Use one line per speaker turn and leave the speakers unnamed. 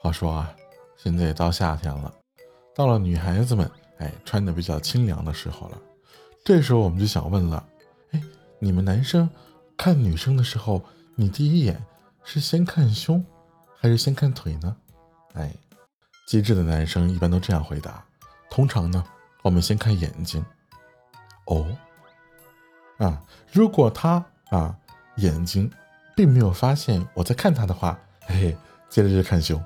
话说啊，现在也到夏天了，到了女孩子们，哎，穿的比较清凉的时候了，这时候我们就想问了，哎，你们男生看女生的时候，你第一眼是先看胸？还是先看腿呢？哎，机智的男生一般都这样回答，通常呢，我们先看眼睛。哦。啊，如果他啊眼睛并没有发现我在看他的话，嘿嘿，接着就看胸。